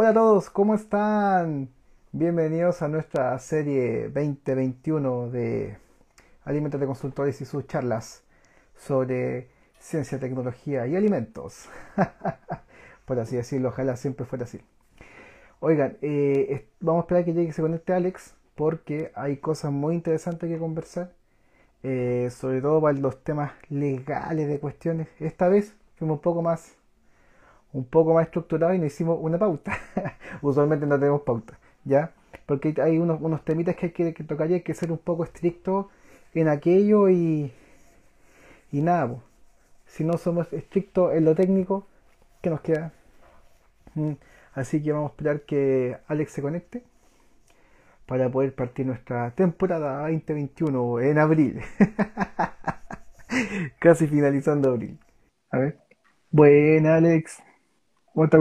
Hola a todos, ¿cómo están? Bienvenidos a nuestra serie 2021 de Alimentos de Consultores y sus charlas sobre ciencia, tecnología y alimentos. Por así decirlo, ojalá siempre fuera así. Oigan, eh, vamos a esperar que llegue y se conecte Alex porque hay cosas muy interesantes que conversar. Eh, sobre todo para los temas legales de cuestiones. Esta vez fuimos un poco más un poco más estructurado y nos hicimos una pauta. Usualmente no tenemos pauta, ¿ya? Porque hay unos, unos temitas que hay que, tocar y hay que ser un poco estricto en aquello y, y nada, si no somos estrictos en lo técnico, ¿qué nos queda? Mm, así que vamos a esperar que Alex se conecte para poder partir nuestra temporada 2021 en abril. Casi finalizando abril. A ver. Buena, Alex. ¿Cómo está,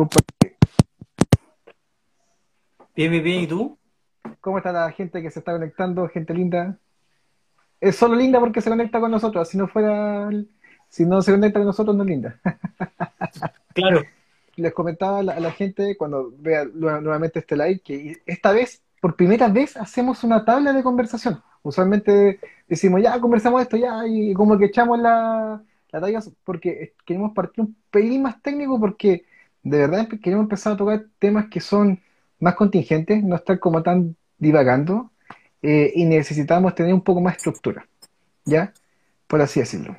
Bien, bien, bien. ¿Y tú? ¿Cómo está la gente que se está conectando? Gente linda. Es solo linda porque se conecta con nosotros. Si no fuera, si no se conecta con nosotros, no es linda. Claro. Les comentaba a la, gente cuando vea nuevamente este live que esta vez, por primera vez, hacemos una tabla de conversación. Usualmente decimos, ya, conversamos esto, ya, y como que echamos la, la talla porque queremos partir un pelín más técnico porque de verdad queremos empezar a tocar temas que son más contingentes, no estar como tan divagando, eh, y necesitamos tener un poco más estructura, ¿ya? Por así decirlo.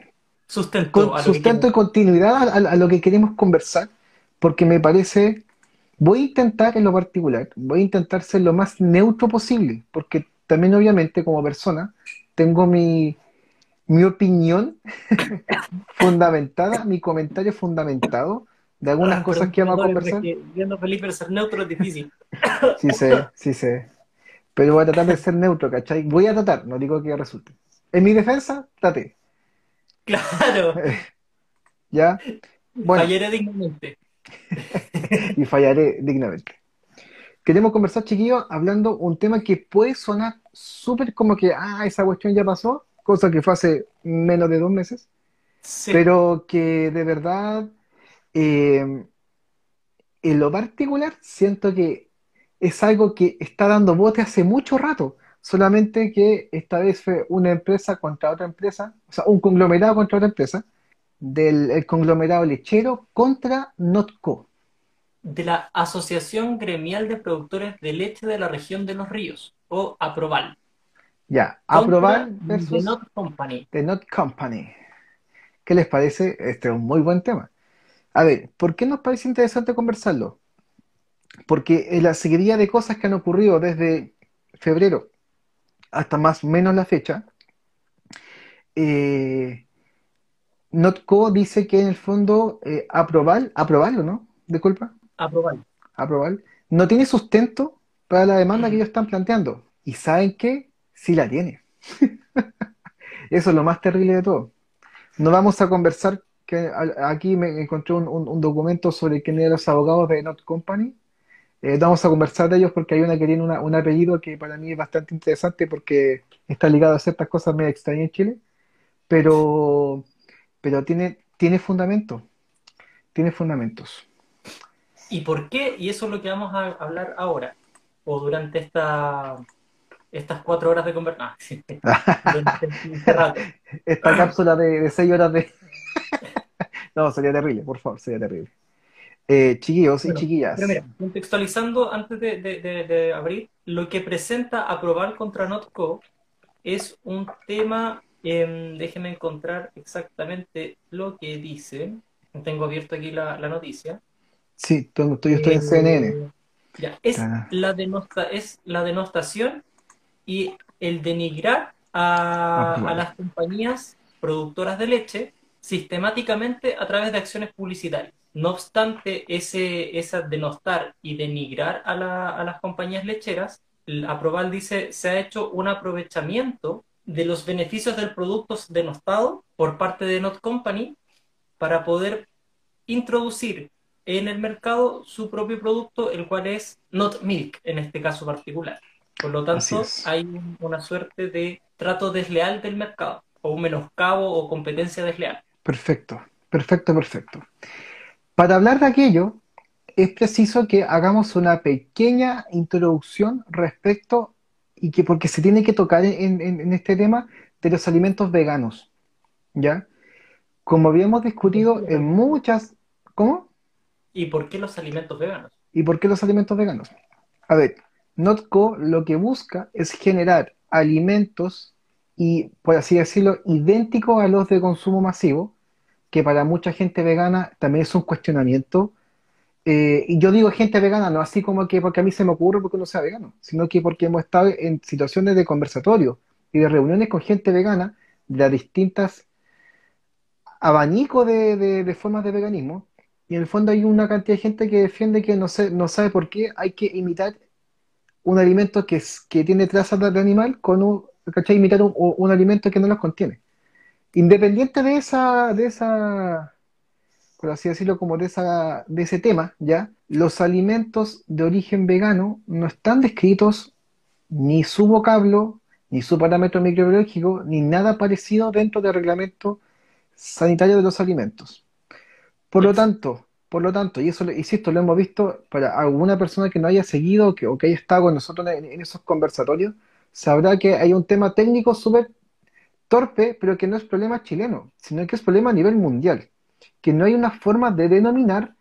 Sustento. sustento y continuidad a, lo que queremos conversar, porque me parece, voy a intentar en lo particular, voy a intentar ser lo más neutro posible, porque también obviamente como persona tengo mi, mi opinión fundamentada, mi comentario fundamentado, de algunas ah, cosas que vamos a conversar. Viendo Felipe ser neutro es difícil. Sí sé, sí sé. Pero voy a tratar de ser neutro, ¿cachai? Voy a tratar, no digo que resulte. En mi defensa, traté. Claro. ¿Ya? fallaré dignamente. y fallaré dignamente. Queremos conversar, chiquillos, hablando un tema que puede sonar súper como que, ah, esa cuestión ya pasó, cosa que fue hace menos de dos meses, pero que de verdad eh, en lo particular, siento que es algo que está dando bote hace mucho rato, solamente que esta vez fue una empresa contra otra empresa, o sea, un conglomerado contra otra empresa, del conglomerado lechero contra Notco. De la Asociación Gremial de Productores de Leche de la Región de los Ríos, o Aproval. Ya, Aproval versus The Not Company. The Not Company. ¿Qué les parece? Este es un muy buen tema. A ver, ¿por qué nos parece interesante conversarlo? Porque en la seguidilla de cosas que han ocurrido desde febrero hasta más o menos la fecha, eh, Notco dice que en el fondo eh, aprobar, aprobarlo, ¿no? Disculpa. Aprobar. Aprobar. No tiene sustento para la demanda que ellos están planteando. Y saben que sí la tiene. Eso es lo más terrible de todo. No vamos a conversar que aquí me encontré un, documento sobre quién eran los abogados de Not Company. Eh, vamos a conversar de ellos porque hay una que tiene un apellido que para mí es bastante interesante porque está ligado a ciertas cosas medio extrañas en Chile, pero, pero tiene, tiene fundamento, tiene fundamentos. ¿Y por qué? Y eso es lo que vamos a hablar ahora, o durante esta, estas cuatro horas de conversación. Esta cápsula de, de seis horas de... no, sería terrible, por favor, sería terrible. Eh, chiquillos y chiquillas. contextualizando antes de, abrir, lo que presenta aprobar contra Notco es un tema, eh, déjenme encontrar exactamente lo que dice. Tengo abierto aquí la, noticia. Sí, yo estoy en eh, CNN. es, la es la denostación y el denigrar a, a las compañías productoras de leche sistemáticamente a través de acciones publicitarias. No obstante, ese, esa denostar y denigrar a, las compañías lecheras, Aproval dice, se ha hecho un aprovechamiento de los beneficios del producto denostado por parte de Not Company para poder introducir en el mercado su propio producto, el cual es Not Milk en este caso particular. Por lo tanto, hay una suerte de trato desleal del mercado, o un menoscabo o competencia desleal. Perfecto, perfecto, perfecto. Para hablar de aquello, es preciso que hagamos una pequeña introducción respecto y que porque se tiene que tocar en, este tema de los alimentos veganos, ¿ya? Como habíamos discutido en muchas... ¿Cómo? ¿Y por qué los alimentos veganos? ¿Y por qué los alimentos veganos? A ver, Notco lo que busca es generar alimentos y, por así decirlo, idénticos a los de consumo masivo, que para mucha gente vegana también es un cuestionamiento. Eh, y yo digo gente vegana, no así como que porque a mí se me ocurre porque uno sea vegano, sino que porque hemos estado en situaciones de conversatorio y de reuniones con gente vegana de las distintas abanicos de, formas de veganismo. Y en el fondo hay una cantidad de gente que defiende que no, no sabe por qué hay que imitar un alimento que, que tiene trazas de animal con un, ¿cachai? Imitar un, alimento que no los contiene. Independiente de esa, de esa, por así decirlo, como de, esa, de ese tema, ¿ya? Los alimentos de origen vegano no están descritos ni su vocablo, ni su parámetro microbiológico, ni nada parecido dentro del reglamento sanitario de los alimentos. Por lo tanto, por lo tanto, y eso, insisto, lo hemos visto para alguna persona que no haya seguido que, o que haya estado con nosotros en, esos conversatorios, sabrá que hay un tema técnico súper torpe, pero que no es problema chileno, sino que es problema a nivel mundial, que no hay una forma de denominar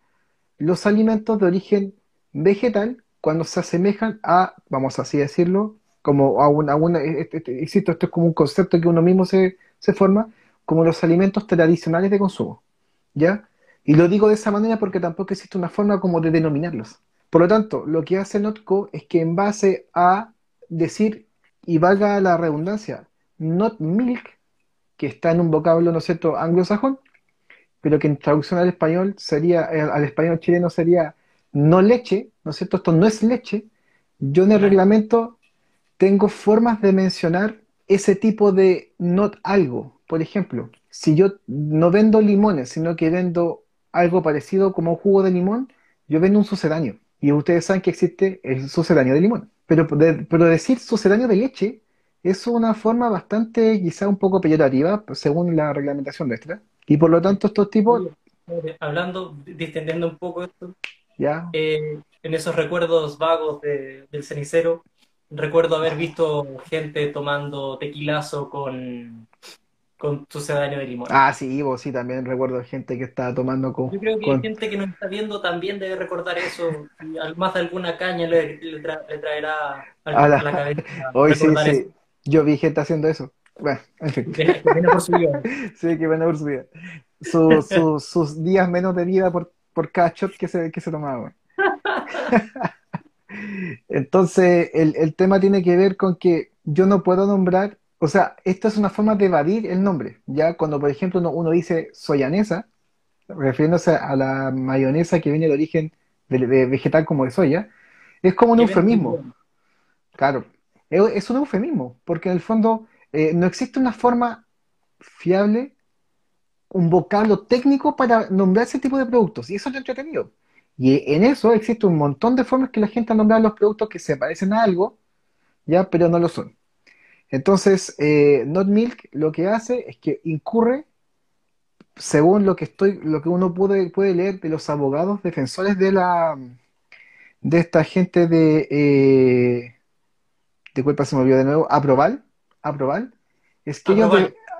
los alimentos de origen vegetal cuando se asemejan a, vamos así decirlo, como a una, este, este, insisto, esto es como un concepto que uno mismo se, se forma, como los alimentos tradicionales de consumo, ¿ya? Y lo digo de esa manera porque tampoco existe una forma como de denominarlos. Por lo tanto, lo que hace Notco es que en base a decir, y valga la redundancia, not milk, que está en un vocablo, ¿no cierto?, anglosajón, pero que en traducción al español sería, eh, al español chileno sería no leche, ¿no es cierto? Esto no es leche. Yo en el reglamento tengo formas de mencionar ese tipo de not algo. Por ejemplo, si yo no vendo limones, sino que vendo algo parecido como un jugo de limón, yo vendo un sucedáneo. Y ustedes saben que existe el sucedáneo de limón. Pero, pero decir sucedáneo de leche es una forma bastante, quizá un poco peyorativa, según la reglamentación nuestra. Y por lo tanto, estos tipos. Hablando, distendiendo un poco esto. Ya. Eh, en esos recuerdos vagos del cenicero, recuerdo haber visto gente tomando tequilazo con con sucedáneo de limón. Ah, sí, vos sí, también recuerdo gente que estaba tomando con... Yo creo que hay gente que nos está viendo también debe recordar eso, y más de alguna caña le, traerá a la, cabeza. Hoy sí, sí, yo vi gente haciendo eso. Bueno, en fin. Que, viene por su vida. sí, que viene por su vida. sus días menos de vida por, por cada shot que se, que se tomaba. Entonces, el, el tema tiene que ver con que yo no puedo nombrar o sea, esta es una forma de evadir el nombre. Ya cuando, por ejemplo, uno, dice soyanesa, refiriéndose a la mayonesa que viene de origen de, vegetal como de soya, es como un eufemismo. Claro, es, un eufemismo, porque en el fondo eh, no existe una forma fiable, un vocablo técnico para nombrar ese tipo de productos, y eso es lo entretenido. Y en eso existe un montón de formas que la gente ha nombrado los productos que se parecen a algo, ya, pero no lo son. Entonces, eh, Not Milk lo que hace es que incurre, según lo que estoy, lo que uno puede, puede leer de los abogados defensores de la de esta gente de eh, de cuál se me olvidó de nuevo, Aproval, Aproval, es que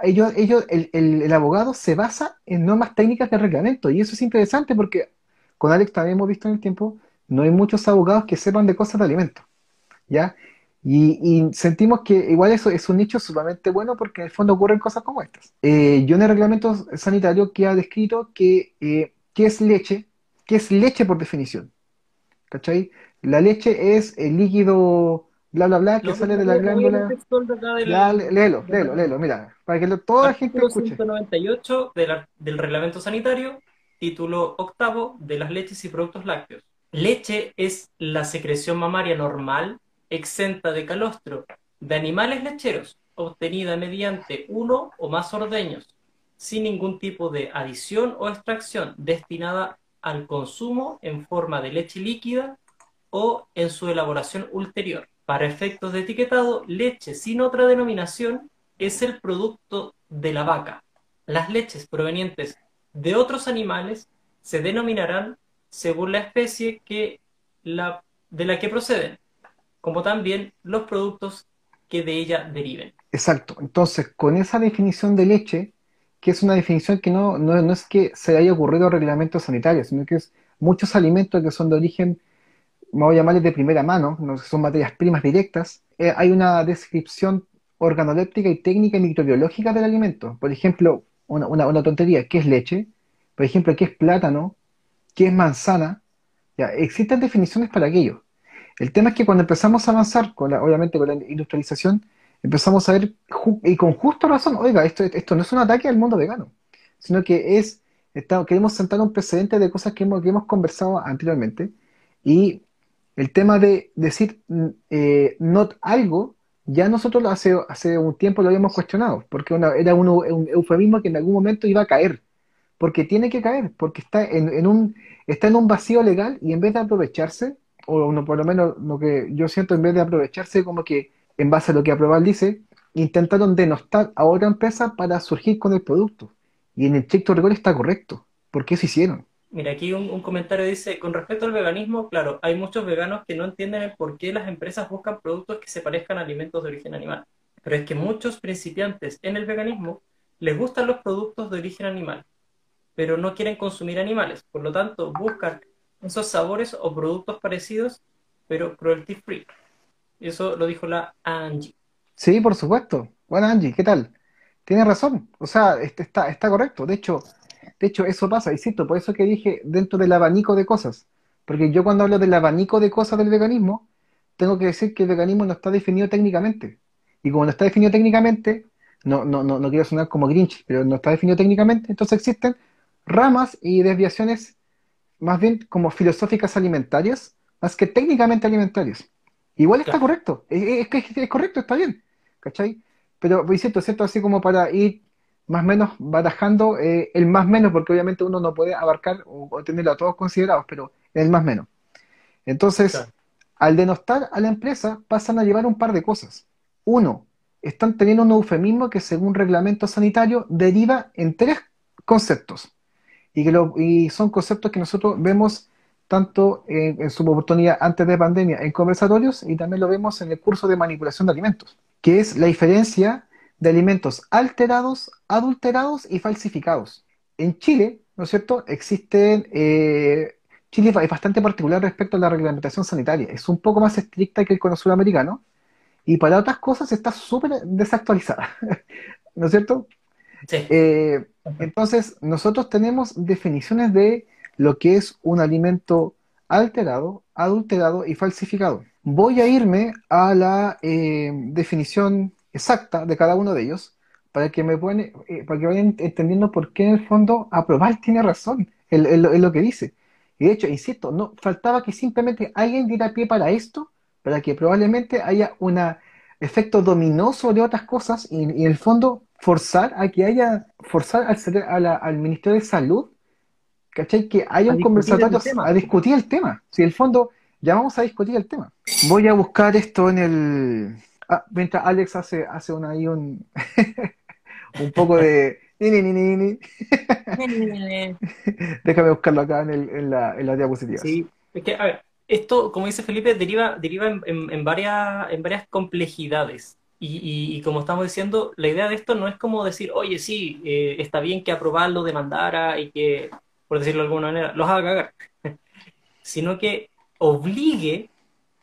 ellos, ellos, el, el, abogado se basa en normas técnicas de reglamento, y eso es interesante porque con Alex también hemos visto en el tiempo, no hay muchos abogados que sepan de cosas de alimentos, ¿ya? Y, sentimos que igual eso es un nicho sumamente bueno porque en el fondo ocurren cosas como estas. Eh, yo en el reglamento sanitario que ha descrito que eh, qué es leche, qué es leche por definición. ¿Cachai? La leche es el líquido bla bla bla que sale de la glándula. léelo, léelo, léelo, mira, para que toda la gente escuche. 198 del reglamento sanitario, título octavo de las leches y productos lácteos. Leche es la secreción mamaria normal exenta de calostro de animales lecheros obtenida mediante uno o más ordeños, sin ningún tipo de adición o extracción destinada al consumo en forma de leche líquida o en su elaboración ulterior. Para efectos de etiquetado, leche sin otra denominación es el producto de la vaca. Las leches provenientes de otros animales se denominarán según la especie de la que proceden, como también los productos que de ella deriven. Exacto. Entonces, con esa definición de leche, que es una definición que no, no, es que se haya ocurrido reglamento sanitario, sino que es muchos alimentos que son de origen, vamos a llamarles de primera mano, no son materias primas directas, eh, hay una descripción organoléptica y técnica y microbiológica del alimento. Por ejemplo, una, una, tontería, ¿qué es leche? Por ejemplo, ¿qué es plátano? ¿Qué es manzana? Ya, existen definiciones para aquello. El tema es que cuando empezamos a avanzar, con obviamente con la industrialización, empezamos a ver, y con justa razón, oiga, esto, esto no es un ataque al mundo vegano, sino que es, queremos sentar un precedente de cosas que hemos, que hemos conversado anteriormente, y el tema de decir mm, eh, not algo, ya nosotros hace, hace un tiempo lo habíamos cuestionado, porque era un, eufemismo que en algún momento iba a caer, porque tiene que caer, porque está en, un, está en un vacío legal y en vez de aprovecharse, o no, por lo menos lo que yo siento, en vez de aprovecharse como que en base a lo que Aprobar dice, intentaron denostar a otra empresa para surgir con el producto. Y en el estricto rigor está correcto. ¿Por qué se hicieron? Mira, aquí un, comentario dice, con respecto al veganismo, claro, hay muchos veganos que no entienden el por qué las empresas buscan productos que se parezcan a alimentos de origen animal. Pero es que muchos principiantes en el veganismo les gustan los productos de origen animal, pero no quieren consumir animales. Por lo tanto, buscan esos sabores o productos parecidos, pero cruelty free. Eso lo dijo la Angie. Sí, por supuesto. Bueno, Angie, ¿qué tal? Tienes razón. O sea, este, está, está correcto. De hecho, de hecho, eso pasa, insisto, por eso que dije dentro del abanico de cosas. Porque yo cuando hablo del abanico de cosas del veganismo, tengo que decir que el veganismo no está definido técnicamente. Y como no está definido técnicamente, no, no, no, no quiero sonar como Grinch, pero no está definido técnicamente, entonces existen ramas y desviaciones más bien como filosóficas alimentarias, más que técnicamente alimentarias. Igual está correcto, es, que es, correcto, está bien, ¿cachai? Pero, es cierto, cierto, así como para ir más o menos barajando eh, el más menos, porque obviamente uno no puede abarcar o, tenerlo a todos considerados, pero el más menos. Entonces, al denostar a la empresa, pasan a llevar un par de cosas. Uno, están teniendo un eufemismo que según reglamento sanitario deriva en tres conceptos. Y, que y son conceptos que nosotros vemos tanto en, su oportunidad antes de pandemia en conversatorios y también lo vemos en el curso de manipulación de alimentos, que es la diferencia de alimentos alterados, adulterados y falsificados. En Chile, ¿no es cierto?, existen... Eh, Chile es bastante particular respecto a la reglamentación sanitaria. Es un poco más estricta que el cono sudamericano y para otras cosas está súper desactualizada. ¿No es cierto? Sí. Eh, entonces, nosotros tenemos definiciones de lo que es un alimento alterado, adulterado y falsificado. Voy a irme a la eh, definición exacta de cada uno de ellos para que me puedan, eh, para que vayan entendiendo por qué en el fondo aprobar tiene razón en, lo que dice. Y de hecho, insisto, no faltaba que simplemente alguien diera pie para esto, para que probablemente haya un efecto dominó sobre otras cosas y, en el fondo forzar a que haya, forzar al, al Ministerio de Salud ¿cachai? Que haya un conversatorio a discutir el tema. Si en el fondo ya vamos a discutir el tema. Voy a buscar esto en el... Ah, mientras Alex hace, hace un, ahí un, un poco de... Déjame buscarlo acá en, el, en, la, en la diapositiva. Sí, es que, a ver, esto, como dice Felipe, deriva, deriva en, en, varias, en varias complejidades. Y, y, como estamos diciendo, la idea de esto no es como decir, oye, sí, eh, está bien que aprobarlo, demandara y que por decirlo de alguna manera, los haga cagar, sino que obligue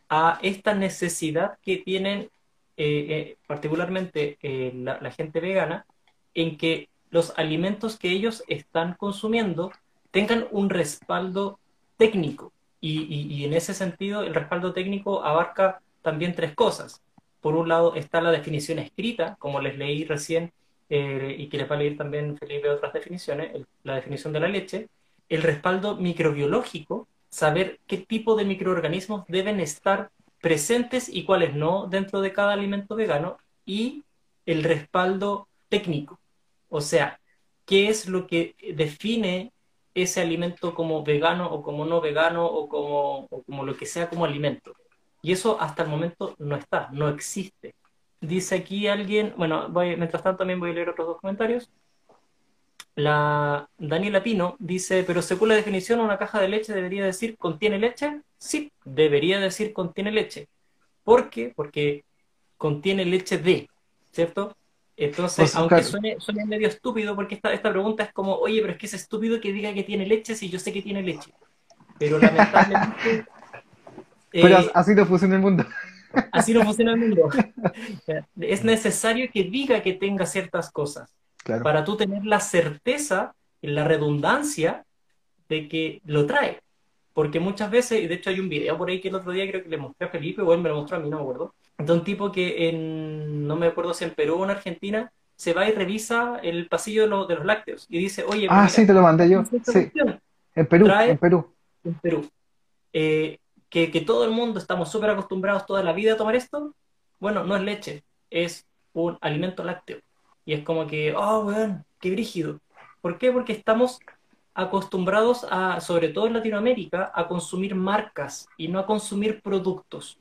a esta necesidad que tienen eh, eh, particularmente eh, la, gente vegana en que los alimentos que ellos están consumiendo tengan un respaldo técnico. Y, en ese sentido, el respaldo técnico abarca también tres cosas. Por un lado está la definición escrita, como les leí recién, y que les va a leer también Felipe otras definiciones, la definición de la leche, el respaldo microbiológico, saber qué tipo de microorganismos deben estar presentes y cuáles no dentro de cada alimento vegano, y el respaldo técnico, o sea, qué es lo que define ese alimento como vegano o como no vegano o como, como lo que sea como alimento. Y eso hasta el momento no está, no existe. Dice aquí alguien, bueno, mientras tanto también voy a leer otros dos comentarios. la Daniela Pino dice, pero según la definición, una caja de leche debería decir contiene leche. Sí, debería decir contiene leche. ¿Por qué? Porque contiene leche de, ¿cierto? Entonces, aunque suene, medio estúpido, porque esta, esta pregunta es como, oye, pero es que es estúpido que diga que tiene leche si yo sé que tiene leche. Pero lamentablemente... pero eh, así no funciona el mundo. Así no funciona el mundo. Es necesario que diga que tenga ciertas cosas. Para tú tener la certeza, la redundancia de que lo trae. Porque muchas veces, y de hecho hay un video por ahí que el otro día creo que le mostré a Felipe, o él me lo mostró a mí, no me acuerdo, de un tipo que en, no me acuerdo si en Perú o en Argentina, se va y revisa el pasillo de, los lácteos y dice, oye, ah, sí, te lo mandé yo. Sí. En Perú, en Perú. En Perú. Eh, que, que, todo el mundo estamos súper acostumbrados toda la vida a tomar esto. Bueno, no es leche, es un alimento lácteo. Y es como que, oh, weón, qué brígido. ¿Por qué? Porque estamos acostumbrados a, sobre todo en Latinoamérica, a consumir marcas y no a consumir productos.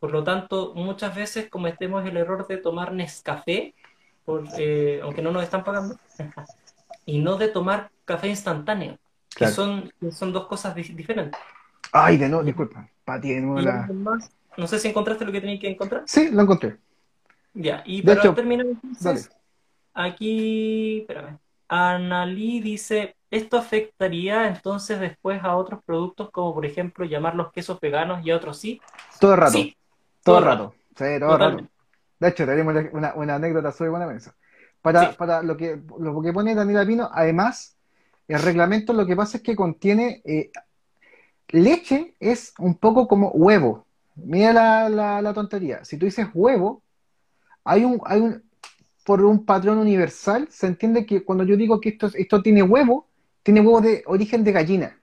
Por lo tanto, muchas veces cometemos el error de tomar Nescafé, por, eh, aunque no nos están pagando, y no de tomar café instantáneo, que, son, son dos cosas diferentes. Ay, de no, disculpa, Pati, de nuevo la... No sé si encontraste lo que tenías que encontrar. Sí, lo encontré. Ya, y para terminar entonces, aquí, espérame, Analí dice, ¿esto afectaría entonces después a otros productos como por ejemplo llamar los quesos veganos y a otros sí? Todo el rato. Sí, todo, el rato. Sí, todo el rato. De hecho, tenemos una, una anécdota sobre buena mesa. Para, para lo, que, lo que pone Daniela Pino, además, el reglamento lo que pasa es que contiene eh, leche, es un poco como huevo. Mira la, la, la, tontería. Si tú dices huevo, hay un, hay un, por un patrón universal, se entiende que cuando yo digo que esto, esto tiene huevo, tiene huevo de origen de gallina.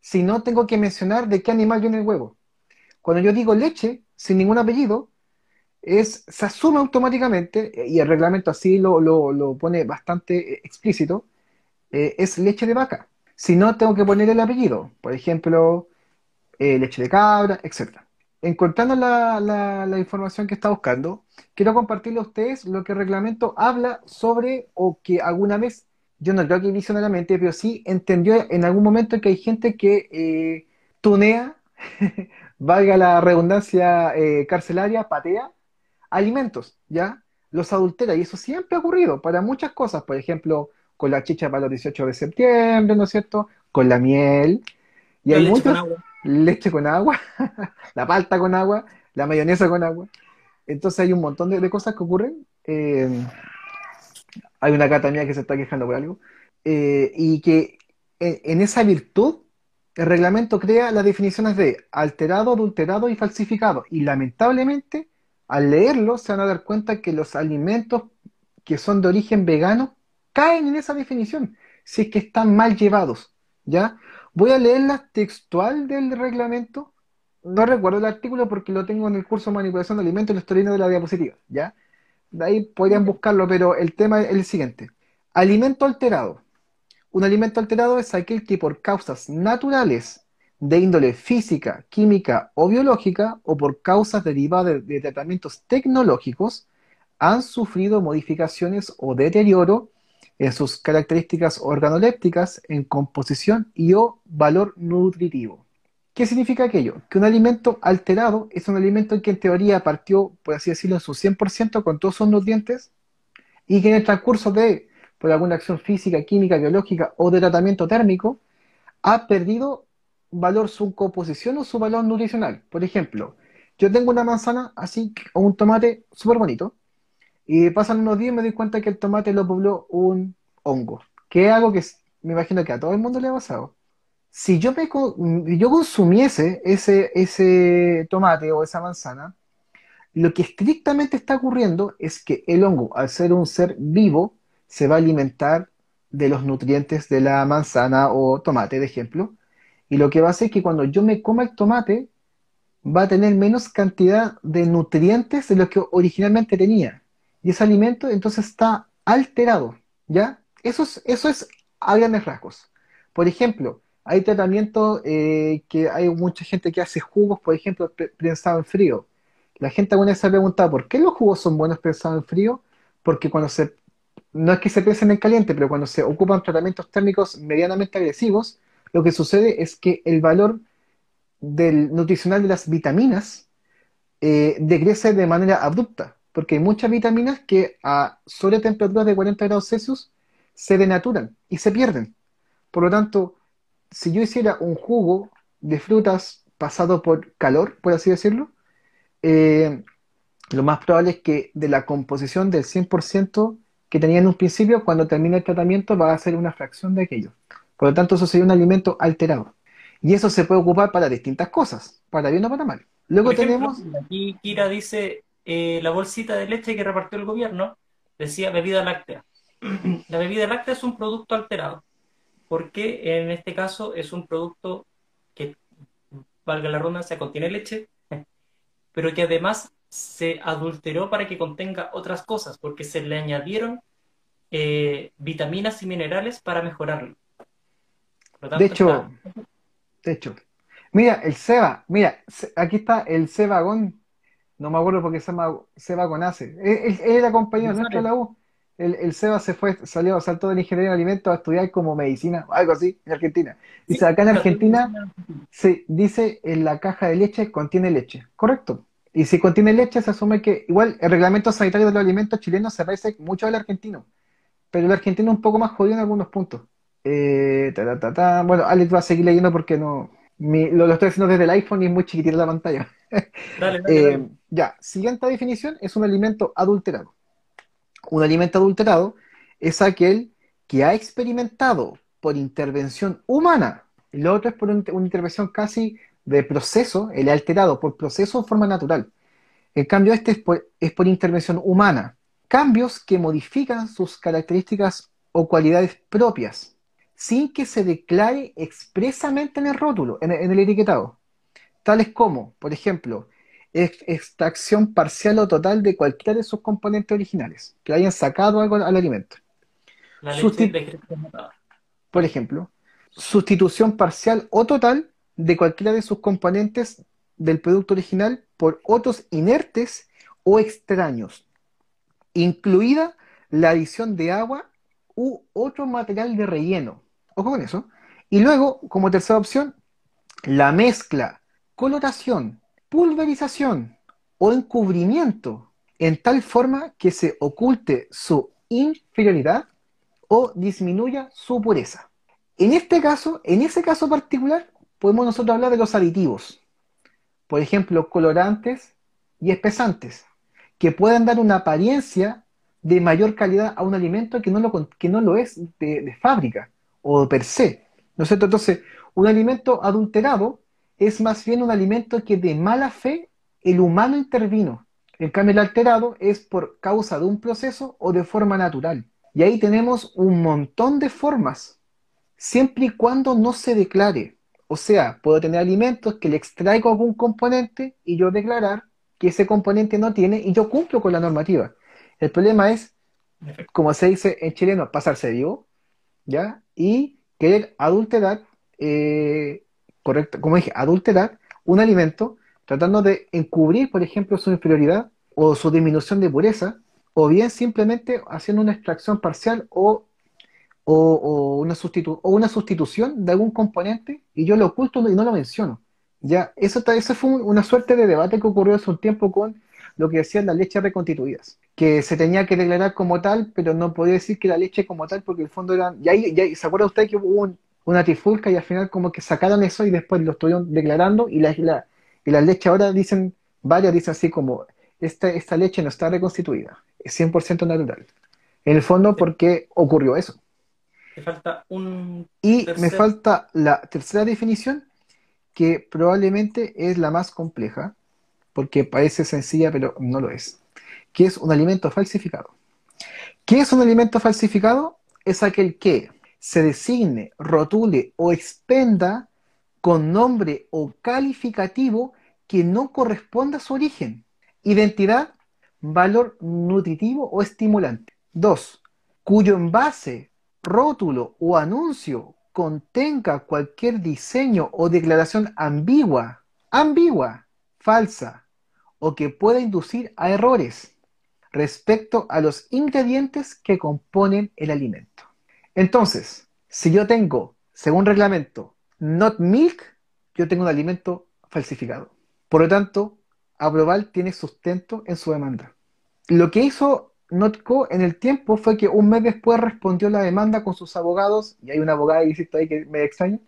Si no, tengo que mencionar de qué animal viene el huevo. Cuando yo digo leche, sin ningún apellido, es, se asume automáticamente, y el reglamento así lo, lo, pone bastante explícito, eh, es leche de vaca. Si no, tengo que poner el apellido. Por ejemplo, eh, leche de cabra, etc encontrando la, información que está buscando, quiero compartirle a ustedes lo que el reglamento habla sobre, o que alguna vez, yo no creo que visionariamente, pero sí entendió en algún momento que hay gente que eh, tunea, valga la redundancia eh, carcelaria, patea, alimentos, ¿ya? Los adultera, y eso siempre ha ocurrido para muchas cosas, por ejemplo, con la chicha para los 18 de septiembre, ¿no es cierto? Con la miel. Y hay muchos leche con agua, la palta con agua, la mayonesa con agua. Entonces hay un montón de, cosas que ocurren. Eh, hay una gata mía que se está quejando por algo. Eh, y que en, esa virtud el reglamento crea las definiciones de alterado, adulterado y falsificado. Y lamentablemente, al leerlo, se van a dar cuenta que los alimentos que son de origen vegano caen en esa definición, si es que están mal llevados. ¿Ya? Voy a leer la textual del reglamento. No recuerdo el artículo porque lo tengo en el curso de manipulación de alimentos y estoy leyendo de la diapositiva, ¿ya? De ahí podrían buscarlo, pero el tema es el siguiente. Alimento alterado. Un alimento alterado es aquel que por causas naturales de índole física, química o biológica o por causas derivadas de tratamientos tecnológicos han sufrido modificaciones o deterioro en sus características organolépticas, en composición y o valor nutritivo. ¿Qué significa aquello? Que un alimento alterado es un alimento que en teoría partió, por así decirlo, en su 100% con todos sus nutrientes y que en el transcurso de, por alguna acción física, química, biológica o de tratamiento térmico, ha perdido valor su composición o su valor nutricional. Por ejemplo, yo tengo una manzana así o un tomate súper bonito y pasan unos días y me doy cuenta que el tomate lo pobló un hongo, que es algo que me imagino que a todo el mundo le ha pasado. Si yo, me, yo consumiese ese, ese tomate o esa manzana, lo que estrictamente está ocurriendo es que el hongo, al ser un ser vivo, se va a alimentar de los nutrientes de la manzana o tomate, de ejemplo. Y lo que va a hacer es que cuando yo me coma el tomate, va a tener menos cantidad de nutrientes de lo que originalmente tenía y ese alimento entonces está alterado, ¿ya? Eso es, eso es a grandes rasgos. Por ejemplo, hay tratamientos eh, que hay mucha gente que hace jugos, por ejemplo, prensado en frío. La gente alguna vez se ha preguntado, ¿por qué los jugos son buenos prensados en frío? Porque cuando se no es que se piensen en caliente, pero cuando se ocupan tratamientos térmicos medianamente agresivos, lo que sucede es que el valor del nutricional de las vitaminas eh, degrese de manera abrupta, porque hay muchas vitaminas que a sobre temperaturas de 40 grados Celsius se denaturan y se pierden. Por lo tanto, si yo hiciera un jugo de frutas pasado por calor, por así decirlo, eh, lo más probable es que de la composición del 100% que tenía en un principio, cuando termine el tratamiento va a ser una fracción de aquello. Por lo tanto, eso sería un alimento alterado. Y eso se puede ocupar para distintas cosas, para bien o para mal. Luego tenemos... Aquí Kira dice, eh, la bolsita de leche que repartió el gobierno decía bebida láctea. la bebida láctea es un producto alterado, porque en este caso es un producto que, valga la ronda, se contiene leche, pero que además se adulteró para que contenga otras cosas, porque se le añadieron eh, vitaminas y minerales para mejorarlo. de hecho, de hecho, mira, el Seba, mira, aquí está el Sebagón, no me acuerdo porque se llama Seba con Ace, él, era compañero nuestro de la U. El, el, Seba se fue, salió, saltó de ingeniería de alimentos a estudiar como medicina, algo así, en Argentina. Dice, acá en Argentina, se dice en la caja de leche contiene leche, correcto. Y si contiene leche, se asume que igual el reglamento sanitario de los alimentos chilenos se parece mucho al argentino, pero el argentino es un poco más jodido en algunos puntos. Eh, bueno, Alex va a seguir leyendo porque no lo, estoy haciendo desde el iPhone y es muy chiquitita la pantalla. Eh, ya, siguiente definición es un alimento adulterado. Un alimento adulterado es aquel que ha experimentado por intervención humana. Lo otro es por una intervención casi de proceso, el alterado por proceso o forma natural. En cambio, este es por intervención humana. Cambios que modifican sus características o cualidades propias, sin que se declare expresamente en el rótulo, en, el etiquetado. Tales como, por ejemplo, extracción parcial o total de cualquiera de sus componentes originales, que hayan sacado algo al alimento. por ejemplo, sustitución parcial o total de cualquiera de sus componentes del producto original por otros inertes o extraños, incluida la adición de agua u otro material de relleno. Ojo con eso. Y luego, como tercera opción, la mezcla, coloración, pulverización o encubrimiento en tal forma que se oculte su inferioridad o disminuya su pureza. En este caso, en ese caso particular, podemos nosotros hablar de los aditivos. Por ejemplo, colorantes y espesantes, que puedan dar una apariencia de mayor calidad a un alimento que no lo, que no lo es de, fábrica o per se. ¿No es cierto? Entonces, un alimento adulterado es más bien un alimento que de mala fe el humano intervino. En cambio, el alterado es por causa de un proceso o de forma natural. Y ahí tenemos un montón de formas, siempre y cuando no se declare. O sea, puedo tener alimentos que le extraigo algún componente y yo declarar que ese componente no tiene y yo cumplo con la normativa. El problema es, como se dice en chileno, pasarse vivo, ¿ya? Y querer adulterar, eh, correcto, como dije, adulterar un alimento tratando de encubrir, por ejemplo, su inferioridad o su disminución de pureza, o bien simplemente haciendo una extracción parcial o o, una o una sustitución de algún componente y yo lo oculto y no lo menciono. Ya, eso, eso fue una suerte de debate que ocurrió hace un tiempo con lo que decían las leches reconstituidas, que se tenía que declarar como tal, pero no podía decir que la leche como tal, porque el fondo eran, ya, ya ¿se acuerda usted que hubo una trifulca y al final como que sacaron eso y después lo estuvieron declarando y, la, la, y las leches ahora dicen, varias dicen así como, esta, esta leche no está reconstituida, es 100% natural. En el fondo, ¿por qué ocurrió eso? falta un. Y me falta la tercera definición, que probablemente es la más compleja, porque parece sencilla, pero no lo es, que es un alimento falsificado. ¿Qué es un alimento falsificado? Es aquel que se designe, rotule o expenda con nombre o calificativo que no corresponda a su origen, identidad, valor nutritivo o estimulante. Dos, cuyo envase rótulo o anuncio contenga cualquier diseño o declaración ambigua, ambigua, falsa, o que pueda inducir a errores, respecto a los ingredientes que componen el alimento. Entonces, si yo tengo, según reglamento, not milk, yo tengo un alimento falsificado. Por lo tanto, Aproval tiene sustento en su demanda. Lo que hizo Notco en el tiempo fue que un mes después respondió la demanda con sus abogados, y hay una abogada, insisto ahí, que me extraña,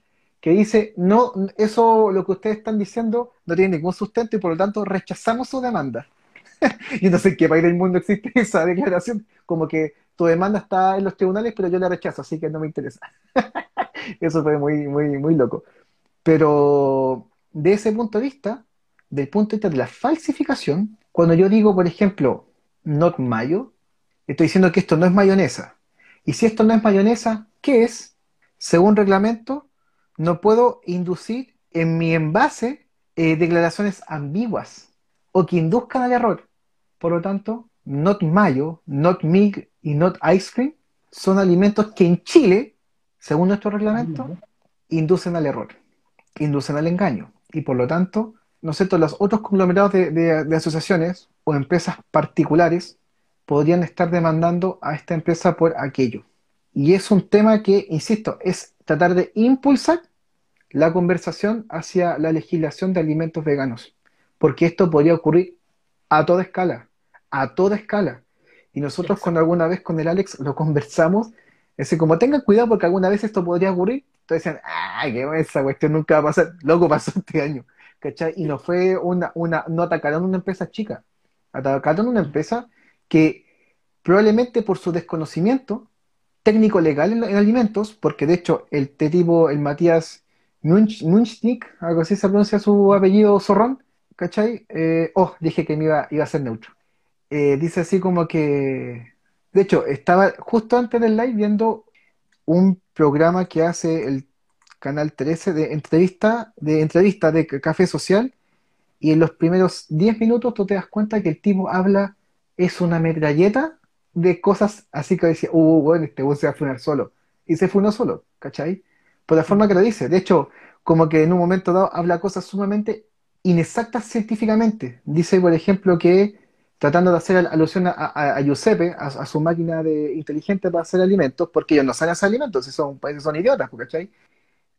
que dice, no, eso, lo que ustedes están diciendo, no tiene ningún sustento y por lo tanto rechazamos su demanda. y no sé qué país del mundo existe esa declaración, como que tu demanda está en los tribunales, pero yo la rechazo, así que no me interesa. Eso fue muy, muy, muy loco. Pero de ese punto de vista, del punto de vista de la falsificación, cuando yo digo, por ejemplo, not mayo, estoy diciendo que esto no es mayonesa. Y si esto no es mayonesa, ¿qué es? Según reglamento, no puedo inducir en mi envase eh, declaraciones ambiguas o que induzcan al error. Por lo tanto, not mayo, not milk y not ice cream son alimentos que en Chile, según nuestro reglamento, inducen al error, inducen al engaño. Y por lo tanto, ¿no sé, los otros conglomerados de, asociaciones o empresas particulares podrían estar demandando a esta empresa por aquello. Y es un tema que, insisto, es tratar de impulsar la conversación hacia la legislación de alimentos veganos, porque esto podría ocurrir a toda escala a toda escala. Y nosotros cuando alguna vez con el Alex lo conversamos, es como tengan cuidado porque alguna vez esto podría ocurrir. Entonces decían, ay, qué esa cuestión nunca va a pasar. Loco pasó este año. ¿Cachai? Y no fue una, una, no atacaron una empresa chica. Atacaron una empresa que probablemente por su desconocimiento técnico legal en, alimentos, porque de hecho el tipo, el Matías Munchnik, algo así se pronuncia su apellido zorrón, ¿cachai? Eh, oh, dije que me iba, iba a ser neutro. Eh, dice así como que, de hecho, estaba justo antes del live viendo un programa que hace el Canal 13 de entrevista, de entrevista de Café Social, y en los primeros 10 minutos tú te das cuenta que el tipo habla, es una metralleta de cosas así que decía, uh, bueno, este bus se va a funar solo. Y se funó solo, ¿cachai? Por la forma que lo dice. De hecho, como que en un momento dado habla cosas sumamente inexactas científicamente. Dice, por ejemplo, que tratando de hacer alusión a, a, Giuseppe, a, su máquina de inteligente para hacer alimentos, porque ellos no saben hacer alimentos, son, son idiotas, ¿cachai?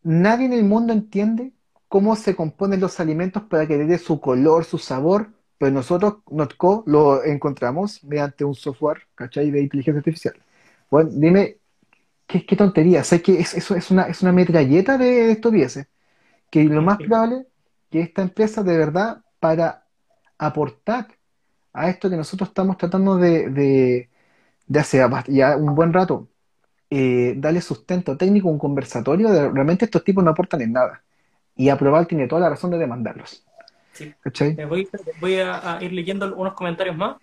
Nadie en el mundo entiende cómo se componen los alimentos para que dé su color, su sabor, pero nosotros, Notco, lo encontramos mediante un software, ¿cachai? De inteligencia artificial. Bueno, dime, ¿qué, qué tontería? Sé que eso es una, es una metralleta de estupideces, que lo más probable que esta empresa de verdad, para aportar a esto que nosotros estamos tratando de, de, hacer ya un buen rato, eh, darle sustento técnico, un conversatorio, de, realmente estos tipos no aportan en nada. Y Aprobar tiene toda la razón de demandarlos. Sí. Voy, voy a, ir leyendo unos comentarios más.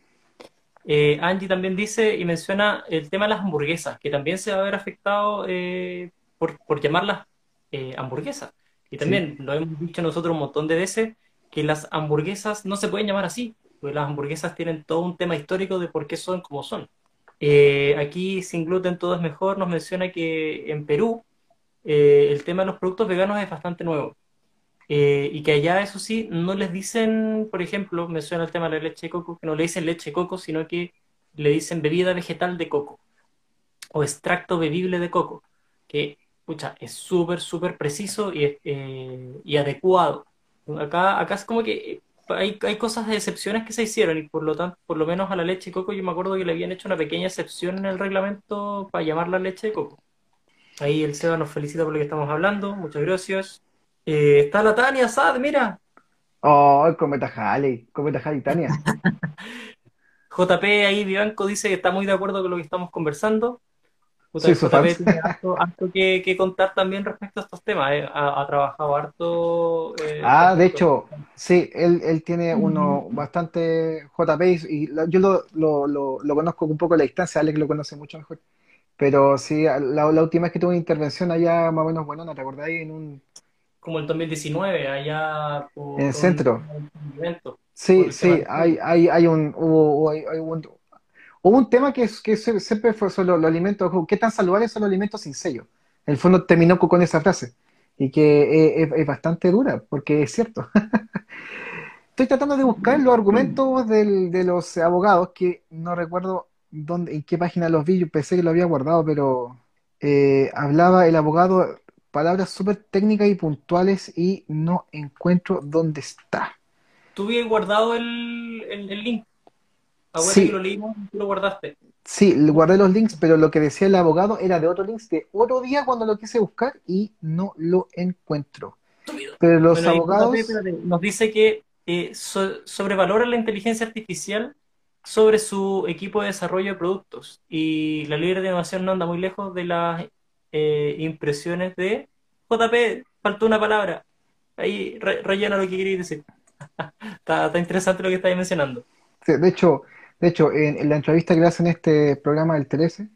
Eh, Angie también dice y menciona el tema de las hamburguesas, que también se va a ver afectado eh, por, por, llamarlas eh, hamburguesas. Y también lo hemos dicho nosotros un montón de veces, que las hamburguesas no se pueden llamar así, porque las hamburguesas tienen todo un tema histórico de por qué son como son. Eh, aquí, sin gluten todo es mejor, nos menciona que en Perú eh, el tema de los productos veganos es bastante nuevo. Eh, y que allá, eso sí, no les dicen, por ejemplo, menciona el tema de la leche de coco, que no le dicen leche de coco, sino que le dicen bebida vegetal de coco o extracto bebible de coco, que, pucha, es súper, súper preciso y, y adecuado. Acá, acá es como que hay, hay cosas de excepciones que se hicieron y por lo tanto, por lo menos a la leche de coco yo me acuerdo que le habían hecho una pequeña excepción en el reglamento para llamarla leche de coco. Ahí el Seba nos felicita por lo que estamos hablando, muchas gracias. Eh, está la Tania Sad, mira. Oh, cometa Jale, cometa Jale, Tania. JP ahí, Vivanco, dice que está muy de acuerdo con lo que estamos conversando. Sí, JP tiene harto, que, contar también respecto a estos temas. Eh. Ha, trabajado harto. Eh, ah, de hecho, sí, él, él tiene uno bastante JP y yo lo, lo, lo, conozco un poco a la distancia, Alex lo conoce mucho mejor. Pero sí, la, última vez que tuve una intervención allá, más o menos, bueno, ¿no te acordáis? En un... Como el 2019, allá. en el centro. sí, sí, hay, hay, hay un, hubo, hay, hay un Hubo un tema que, que siempre fue sobre los, alimentos, ¿qué tan saludables son los alimentos sin sello? En el fondo terminó con esa frase y que es, bastante dura, porque es cierto. estoy tratando de buscar los argumentos de los abogados, que no recuerdo dónde, en qué página los vi, yo pensé que lo había guardado, pero eh, hablaba el abogado palabras súper técnicas y puntuales y no encuentro dónde está. ¿Tú habías guardado el, el, link? Ahora sí. que lo leímos, tú lo guardaste. Sí, guardé los links, pero lo que decía el abogado era de otro links de otro día cuando lo quise buscar y no lo encuentro. Pero los abogados... Nos dice que eh, sobrevalora la inteligencia artificial sobre su equipo de desarrollo de productos y la líder de innovación no anda muy lejos de las eh, impresiones de JP, faltó una palabra. Ahí rellena lo que quería decir. está, interesante lo que estáis mencionando. de hecho, de hecho en, la entrevista que le hacen en este programa del 13,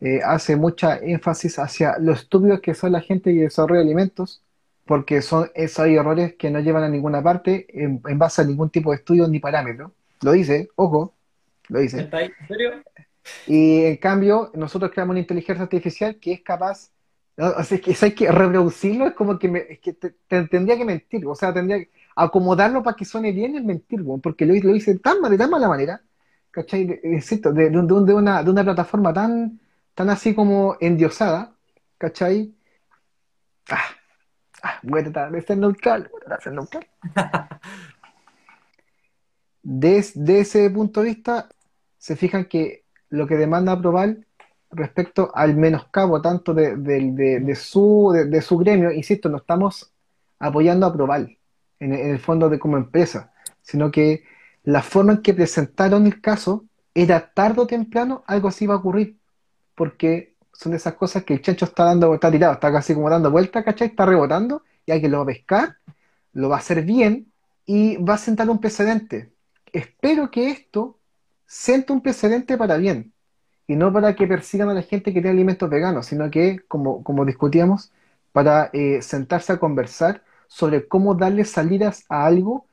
eh, hace mucha énfasis hacia lo estúpidos que son la gente que desarrolla alimentos, porque son esos errores que no llevan a ninguna parte en, base a ningún tipo de estudio ni parámetro. Lo dice, ojo, lo dice. ¿En serio? Y en cambio, nosotros creamos una inteligencia artificial que es capaz, o sea, que, hay que reproducirlo, es como que, me, que te, tendría que mentir, o sea, tendría que acomodarlo para que suene bien es mentir, porque lo, lo hice tan, de tan mala manera, ¿cachai? De, de, de, una, de una plataforma tan, tan así como endiosada, ¿cachai? Ah, ah, voy a tratar de ser neutral, voy a tratar de ser neutral. Desde ese punto de vista, se fijan que lo que demanda Proval respecto al menoscabo tanto de, su, de, su gremio, insisto, no estamos apoyando a Proval en, el fondo de como empresa, sino que la forma en que presentaron el caso era tarde o temprano algo así iba a ocurrir, porque son esas cosas que el chancho está dando, está tirado, está casi como dando vuelta, ¿cachai? Está rebotando y alguien lo va a pescar, lo va a hacer bien y va a sentar un precedente. Espero que esto sienta un precedente para bien y no para que persigan a la gente que tiene alimentos veganos, sino que, como, como discutíamos, para eh, sentarse a conversar sobre cómo darle salidas a algo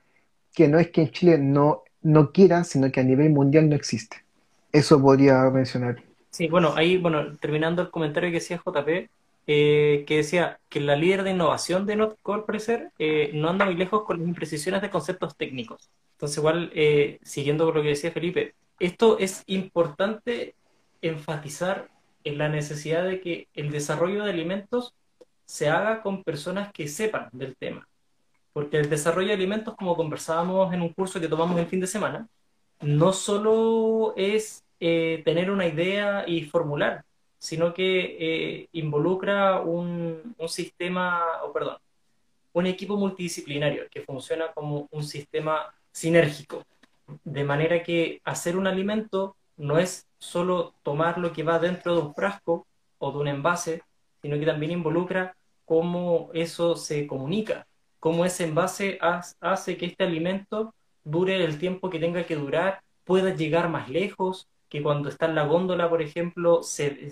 que no es que en Chile no, no quieran, sino que a nivel mundial no existe. Eso podría mencionar. Sí, bueno, ahí, bueno, terminando el comentario que decía JP, eh, que decía que la líder de innovación de Notco, al parecer, eh, no anda muy lejos con las imprecisiones de conceptos técnicos. Entonces, igual, siguiendo con lo que decía Felipe, esto es importante enfatizar en la necesidad de que el desarrollo de alimentos se haga con personas que sepan del tema. Porque el desarrollo de alimentos, como conversábamos en un curso que tomamos el fin de semana, no solo es eh, tener una idea y formular, sino que eh, involucra un, un sistema, o perdón, un equipo multidisciplinario que funciona como un sistema sinérgico. De manera que hacer un alimento no es solo tomar lo que va dentro de un frasco o de un envase, sino que también involucra cómo eso se comunica, cómo ese envase hace que este alimento dure el tiempo que tenga que durar, pueda llegar más lejos, que cuando está en la góndola, por ejemplo, se,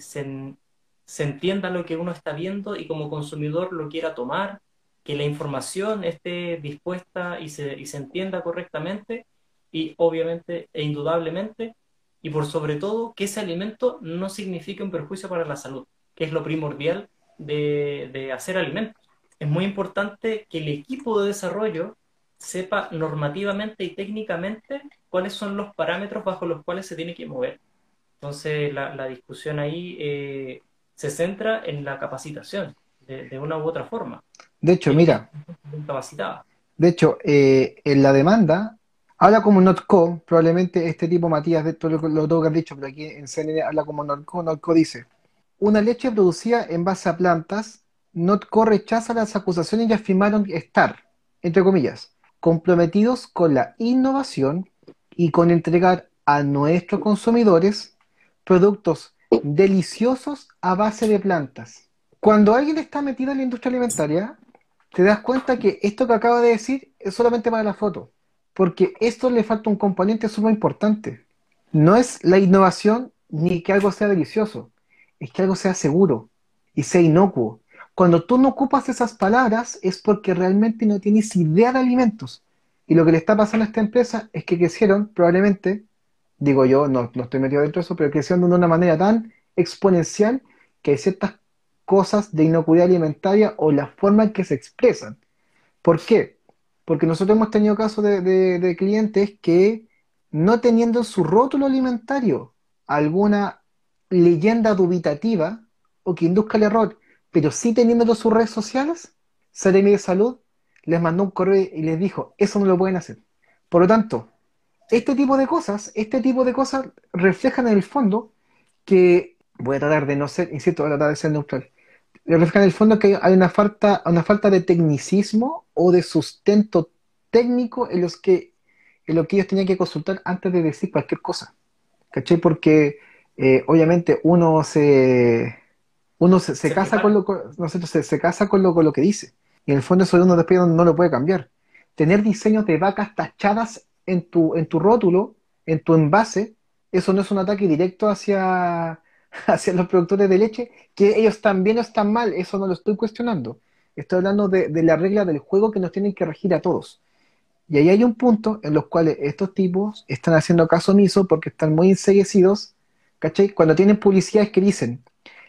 entienda lo que uno está viendo y como consumidor lo quiera tomar, que la información esté dispuesta y se entienda correctamente y obviamente e indudablemente, y por sobre todo, que ese alimento no signifique un perjuicio para la salud, que es lo primordial de, hacer alimentos. Es muy importante que el equipo de desarrollo sepa normativamente y técnicamente cuáles son los parámetros bajo los cuales se tiene que mover. Entonces, la, discusión ahí eh, se centra en la capacitación, de, una u otra forma. De hecho, mira, de hecho, eh, en la demanda Habla como Notco, probablemente este tipo Matías, de esto lo, lo tengo que haber dicho, pero aquí en CNN habla como Notco. Notco dice: Una leche producida en base a plantas, Notco rechaza las acusaciones y afirmaron estar, entre comillas, comprometidos con la innovación y con entregar a nuestros consumidores productos deliciosos a base de plantas. Cuando alguien está metido en la industria alimentaria, te das cuenta que esto que acaba de decir es solamente para la foto porque esto le falta un componente súper importante. No es la innovación ni que algo sea delicioso, es que algo sea seguro y sea inocuo. Cuando tú no ocupas esas palabras es porque realmente no tienes idea de alimentos. Y lo que le está pasando a esta empresa es que crecieron probablemente, digo yo, no, no estoy metido dentro de eso, pero crecieron de una manera tan exponencial que hay ciertas cosas de inocuidad alimentaria o la forma en que se expresan. ¿Por qué? porque nosotros hemos tenido casos de, clientes que no teniendo su rótulo alimentario alguna leyenda dubitativa o que induzca el error, pero sí teniéndolo sus redes sociales, Seremi de Salud les mandó un correo y les dijo, eso no lo pueden hacer. Por lo tanto, este tipo de cosas, este tipo de cosas reflejan en el fondo que, voy a tratar de no ser, insisto, voy a tratar de ser neutral, reflejan en el fondo que hay una falta, una falta de tecnicismo o de sustento técnico en los que en lo que ellos tenían que consultar antes de decir cualquier cosa. ¿Cachai? Porque eh, obviamente uno se uno se, casa con lo no se, se, casa con lo, con lo que dice. Y en el fondo eso de uno después no lo puede cambiar. Tener diseños de vacas tachadas en tu, en tu rótulo, en tu envase, eso no es un ataque directo hacia, hacia los productores de leche, que ellos también están mal, eso no lo estoy cuestionando. Estoy hablando de, la regla del juego que nos tienen que regir a todos. Y ahí hay un punto en los cuales estos tipos están haciendo caso omiso porque están muy enseguecidos, ¿cachai? Cuando tienen publicidades que dicen,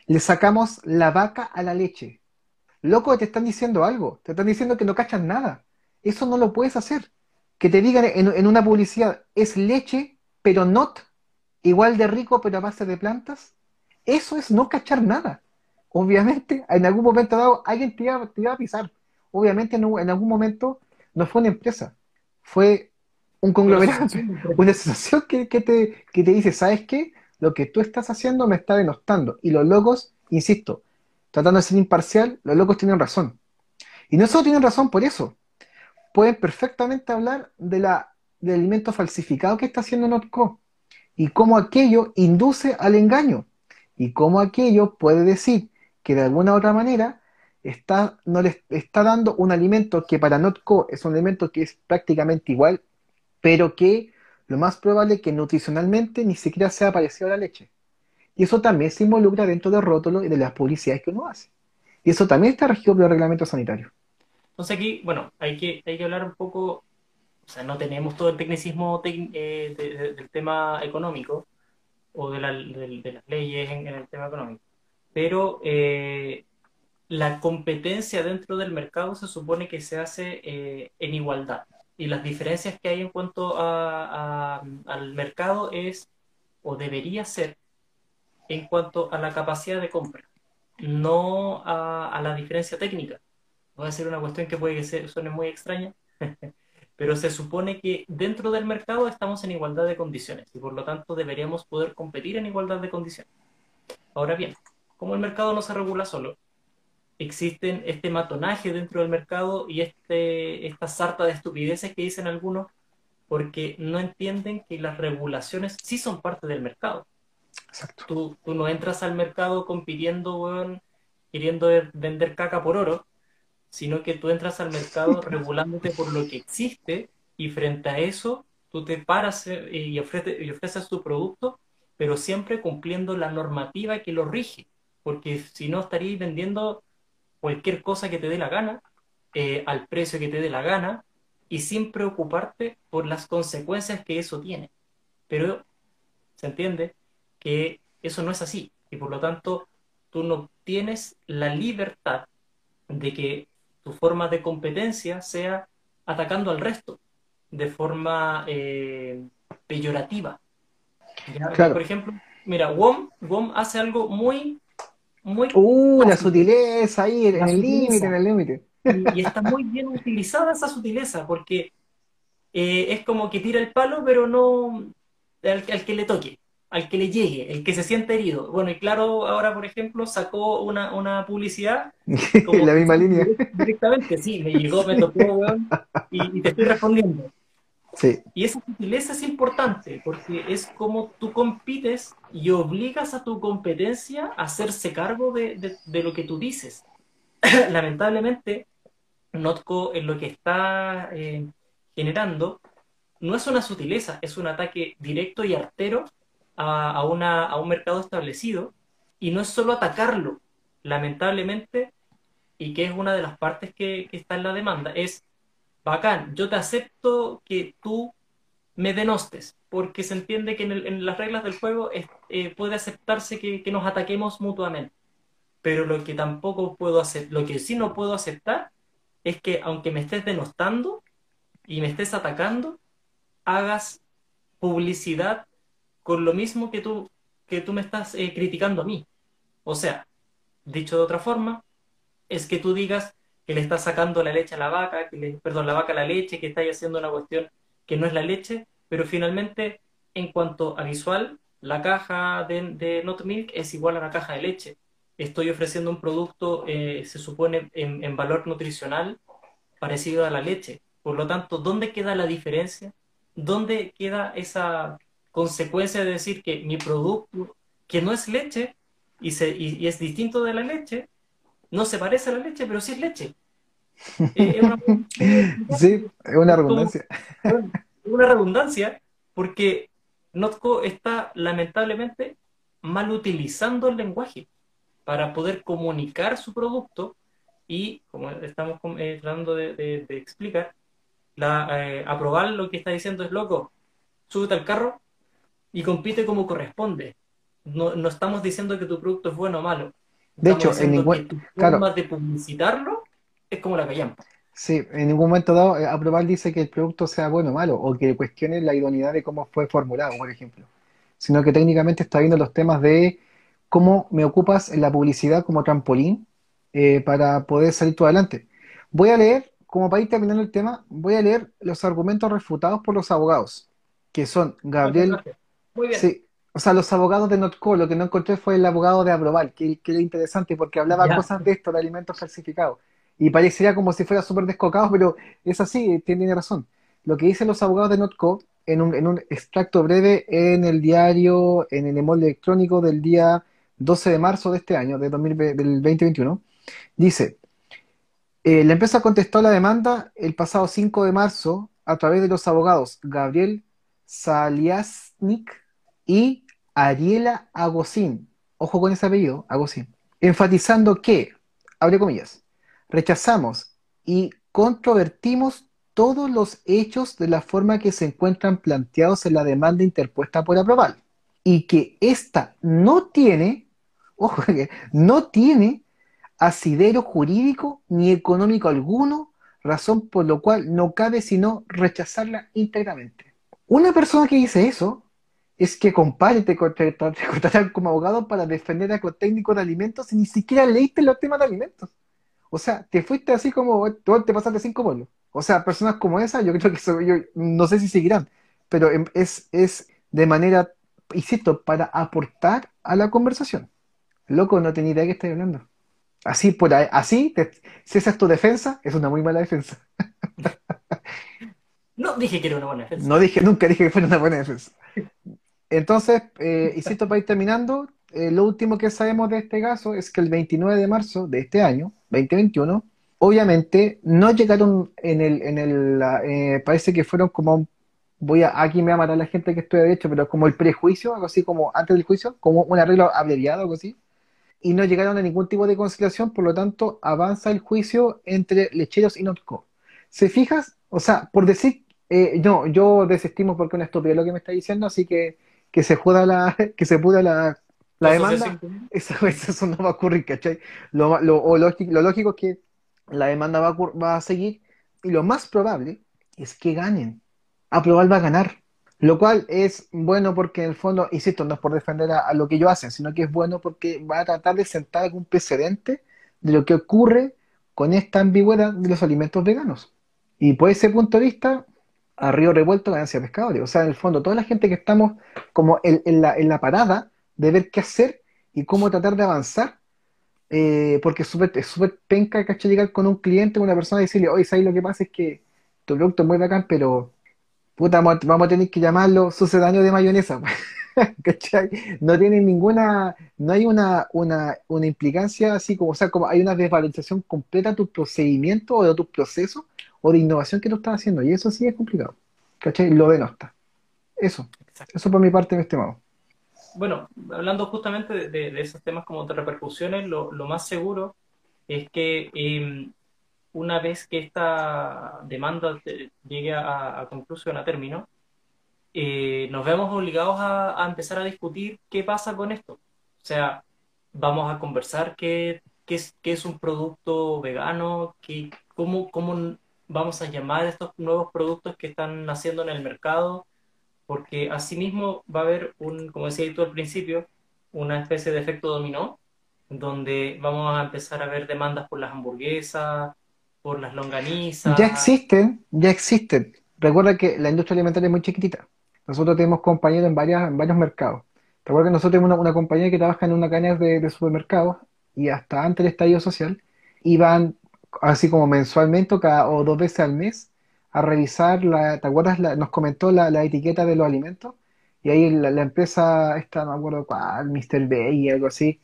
le sacamos la vaca a la leche. Loco, te están diciendo algo, te están diciendo que no cachan nada. Eso no lo puedes hacer que te digan en, una publicidad, es leche, pero not, igual de rico, pero a base de plantas, eso es no cachar nada. Obviamente, en algún momento dado, alguien te iba, a pisar. Obviamente, en, algún momento no fue una empresa, fue un conglomerado, una asociación que, te, que te dice, ¿sabes qué? Lo que tú estás haciendo me está denostando. Y los locos, insisto, tratando de ser imparcial, los locos tienen razón. Y no solo tienen razón por eso, pueden perfectamente hablar de la, del alimento falsificado que está haciendo Notco y cómo aquello induce al engaño y cómo aquello puede decir que de alguna u otra manera está, no está dando un alimento que para Notco es un alimento que es prácticamente igual, pero que lo más probable es que nutricionalmente ni siquiera sea parecido a la leche. Y eso también se involucra dentro del rótulo y de las publicidades que uno hace. Y eso también está regido por el reglamento sanitario. Entonces aquí, bueno, hay que, hay que hablar un poco, o sea, no tenemos todo el tecnicismo eh, del tema económico o de, las leyes en, el tema económico, pero eh, la competencia dentro del mercado se supone que se hace eh, en igualdad y las diferencias que hay en cuanto al mercado es o debería ser en cuanto a la capacidad de compra, no a la diferencia técnica va a ser una cuestión que puede que suene muy extraña, pero se supone que dentro del mercado estamos en igualdad de condiciones y por lo tanto deberíamos poder competir en igualdad de condiciones. Ahora bien, como el mercado no se regula solo, existen este matonaje dentro del mercado y este, esta sarta de estupideces que dicen algunos porque no entienden que las regulaciones sí son parte del mercado. Exacto. Tú, tú no entras al mercado compitiendo, queriendo vender caca por oro, sino que tú entras al mercado regulándote por lo que existe y frente a eso tú te paras eh, y ofreces, y ofreces tu producto, pero siempre cumpliendo la normativa que lo rige, porque si no estarías vendiendo cualquier cosa que te dé la gana, eh, al precio que te dé la gana, y sin preocuparte por las consecuencias que eso tiene. Pero se entiende que eso no es así, y por lo tanto tú no tienes la libertad de que tu forma de competencia sea atacando al resto de forma eh, peyorativa. Por ejemplo, mira, WOM, WOM hace algo muy, muy... Uh, la sutileza ahí, en el límite, en el límite. Y, está muy bien utilizada esa sutileza, porque eh, es como que tira el palo, pero no al que le toque al que le llegue, el que se siente herido. Bueno, y claro, ahora, por ejemplo, sacó una, una publicidad. en la misma línea. Directamente, sí, me llegó, me tocó, weón, y, te estoy respondiendo. Y esa sutileza es importante, porque es como tú compites y obligas a tu competencia a hacerse cargo de, de, lo que tú dices. Lamentablemente, Notco en lo que está eh, generando no es una sutileza, es un ataque directo y artero a, una, a un mercado establecido y no es solo atacarlo, lamentablemente, y que es una de las partes que, está en la demanda, es, bacán, yo te acepto que tú me denostes, porque se entiende que en, las reglas del juego eh, puede aceptarse que, que, nos ataquemos mutuamente. Pero lo que tampoco puedo hacer, lo que sí no puedo aceptar es que aunque me estés denostando, y me estés atacando, hagas publicidad con lo mismo que tú, que tú me estás eh, criticando a mí. O sea, dicho de otra forma, es que tú digas que le estás sacando la leche a la vaca, que le, perdón, la vaca a la leche, que estás haciendo una cuestión que no es la leche, pero finalmente, en cuanto a visual, la caja de, de Not Milk es igual a una caja de leche. Estoy ofreciendo un producto, eh, se supone, en valor nutricional parecido a la leche. Por lo tanto, ¿dónde queda la diferencia? ¿Dónde queda esa consecuencia de decir que mi producto, que no es leche y, se, y, es distinto de la leche, no se parece a la leche, pero sí es leche? Eh, sí, es una redundancia. Una redundancia porque Notco está lamentablemente mal utilizando el lenguaje para poder comunicar su producto y, como estamos eh, tratando de, explicar, la, eh, aprobar lo que está diciendo es loco, súbete al carro y compite como corresponde. No, no estamos diciendo que tu producto es bueno o malo. De hecho, en ningún forma de publicitarlo es como la callampa. Sí, en ningún momento dado, eh, aprobar dice que el producto sea bueno o malo, o que cuestione la idoneidad de cómo fue formulado, por ejemplo. Sino que técnicamente está viendo los temas de cómo me ocupas en la publicidad como trampolín eh, para poder salir tú adelante. Voy a leer, como para ir terminando el tema, voy a leer los argumentos refutados por los abogados, que son Gabriel... Muy bien. Sí, o sea, los abogados de Notco, lo que no encontré fue el abogado de Aproval, que, que era interesante porque hablaba cosas de esto, de alimentos falsificados. Y parecería como si fuera súper descocado, pero es así, tiene razón. Lo que dicen los abogados de Notco en un, en un extracto breve en el diario, en el emol electrónico del día 12 de marzo de este año, de del 2021, Dice, eh, la empresa contestó la demanda el pasado 5 de marzo a través de los abogados Gabriel Saliasnik y Ariela Agosín. Ojo con ese apellido, Agosín. Enfatizando que, abre comillas, rechazamos y controvertimos todos los hechos de la forma que se encuentran planteados en la demanda interpuesta por aprobar y que ésta no tiene, ojo, no tiene asidero jurídico ni económico alguno, razón por lo cual no cabe sino rechazarla íntegramente. Una persona que dice eso es que compare te contratar como abogado para defender a técnico de alimentos y ni siquiera leíste los temas de alimentos. O sea, te fuiste así como, te pasaste cinco pueblos. O sea, personas como esa, yo creo que yo no sé si seguirán, pero em, es, es de manera, insisto, para aportar a la conversación. Loco, no tenía idea de qué estoy hablando. Así, por así, si esa es tu defensa, es una muy mala defensa. No dije que era una buena defensa. No dije, nunca dije que fuera una buena defensa. Entonces, eh, insisto, para ir terminando, eh, lo último que sabemos de este caso es que el 29 de marzo de este año, 2021, obviamente no llegaron en el, en el eh, parece que fueron como, voy a, aquí me va a matar la gente que estoy de derecho, pero como el prejuicio, algo así como antes del juicio, como un arreglo abreviado, algo así y no llegaron a ningún tipo de conciliación, por lo tanto avanza el juicio entre lecheros y Notco. ¿Se fijas? O sea, por decir, eh, no, yo desestimo porque es una estupidez lo que me está diciendo, así que que se joda la, que se puda la, la demanda, eso, eso, no va a ocurrir, ¿cachai? Lo, lo, lógico, lo lógico es que la demanda va a, va a seguir y lo más probable es que ganen. Aprobar va a ganar. Lo cual es bueno porque en el fondo, insisto, no es por defender a, lo que ellos hacen, sino que es bueno porque va a tratar de sentar algún precedente de lo que ocurre con esta ambigüedad de los alimentos veganos. Y por ese punto de vista, a río revuelto ganancia pescadores. O sea, en el fondo, toda la gente que estamos como en, la, en la, parada de ver qué hacer y cómo tratar de avanzar, eh, porque es súper penca, ¿cachai? Llegar con un cliente, con una persona y decirle, oye, ¿sabes lo que pasa? Es que tu producto es muy bacán, pero puta, vamos a tener que llamarlo sucedáneo de mayonesa. No tiene ninguna, no hay una, una, una, implicancia así como, o sea, como hay una desvalorización completa de tu procedimiento o de tu proceso o de innovación que tú estás haciendo. Y eso sí es complicado. ¿Cachai? Lo denosta. Eso. Eso por mi parte, mi estimado. Bueno, hablando justamente de, esos temas como de repercusiones, lo, lo más seguro es que em, una vez que esta demanda llegue a, conclusión, a término, eh, nos vemos obligados a, empezar a discutir qué pasa con esto. O sea, vamos a conversar qué, qué, es, qué es, un producto vegano, qué, cómo, cómo vamos a llamar estos nuevos productos que están naciendo en el mercado, porque asimismo va a haber un, como decía tú al principio, una especie de efecto dominó, donde vamos a empezar a ver demandas por las hamburguesas, por las longanizas. Ya existen, ya existen. Recuerda que la industria alimentaria es muy chiquitita. Nosotros tenemos compañeros en, varias, en varios mercados. Recuerda que nosotros tenemos una, compañía que trabaja en una cadena de, de supermercados y hasta antes del estallido social iban así como mensualmente o, cada, o dos veces al mes a revisar, la, ¿te acuerdas? nos comentó la, etiqueta de los alimentos y ahí la, empresa, esta, no me acuerdo cuál, Mr. B y algo así,